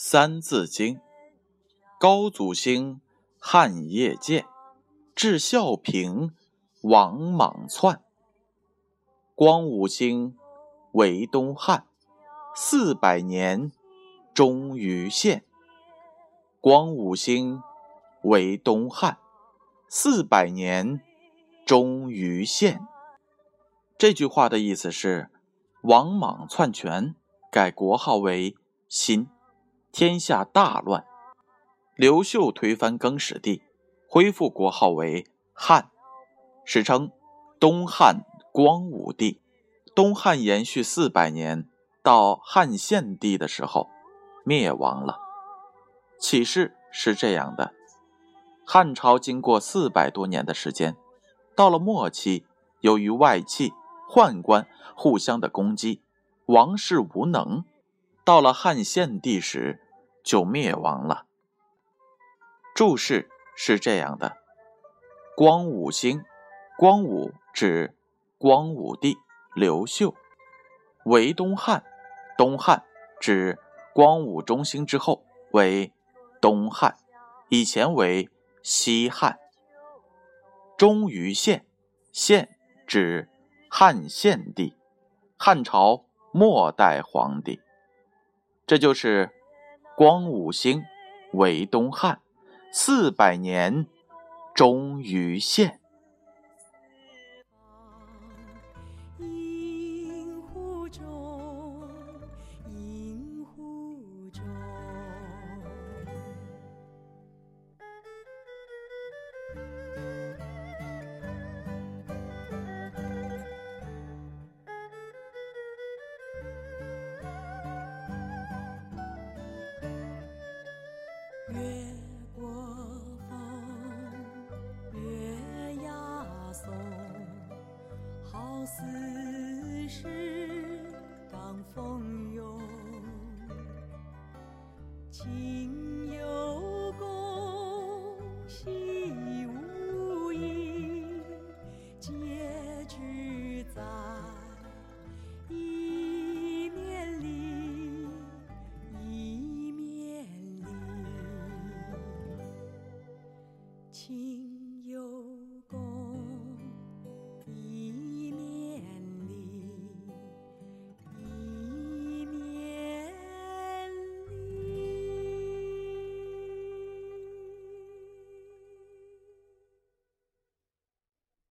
三字经，高祖兴，汉业建，至孝平，王莽篡。光武兴，为东汉，四百年，终于现。光武兴，为东汉，四百年，终于现。这句话的意思是，王莽篡权，改国号为新。天下大乱，刘秀推翻更始帝，恢复国号为汉，史称东汉光武帝。东汉延续四百年，到汉献帝的时候灭亡了。启示是这样的：汉朝经过四百多年的时间，到了末期，由于外戚、宦官互相的攻击，王室无能。到了汉献帝时，就灭亡了。注释是这样的：光武兴，光武指光武帝刘秀；为东汉，东汉指光武中兴之后为东汉，以前为西汉；终于献，献指汉献帝，汉朝末代皇帝。这就是。光武兴，为东汉，四百年，终于现。似是当风涌，情有功，戏无益，结局在一面里，一面里，情。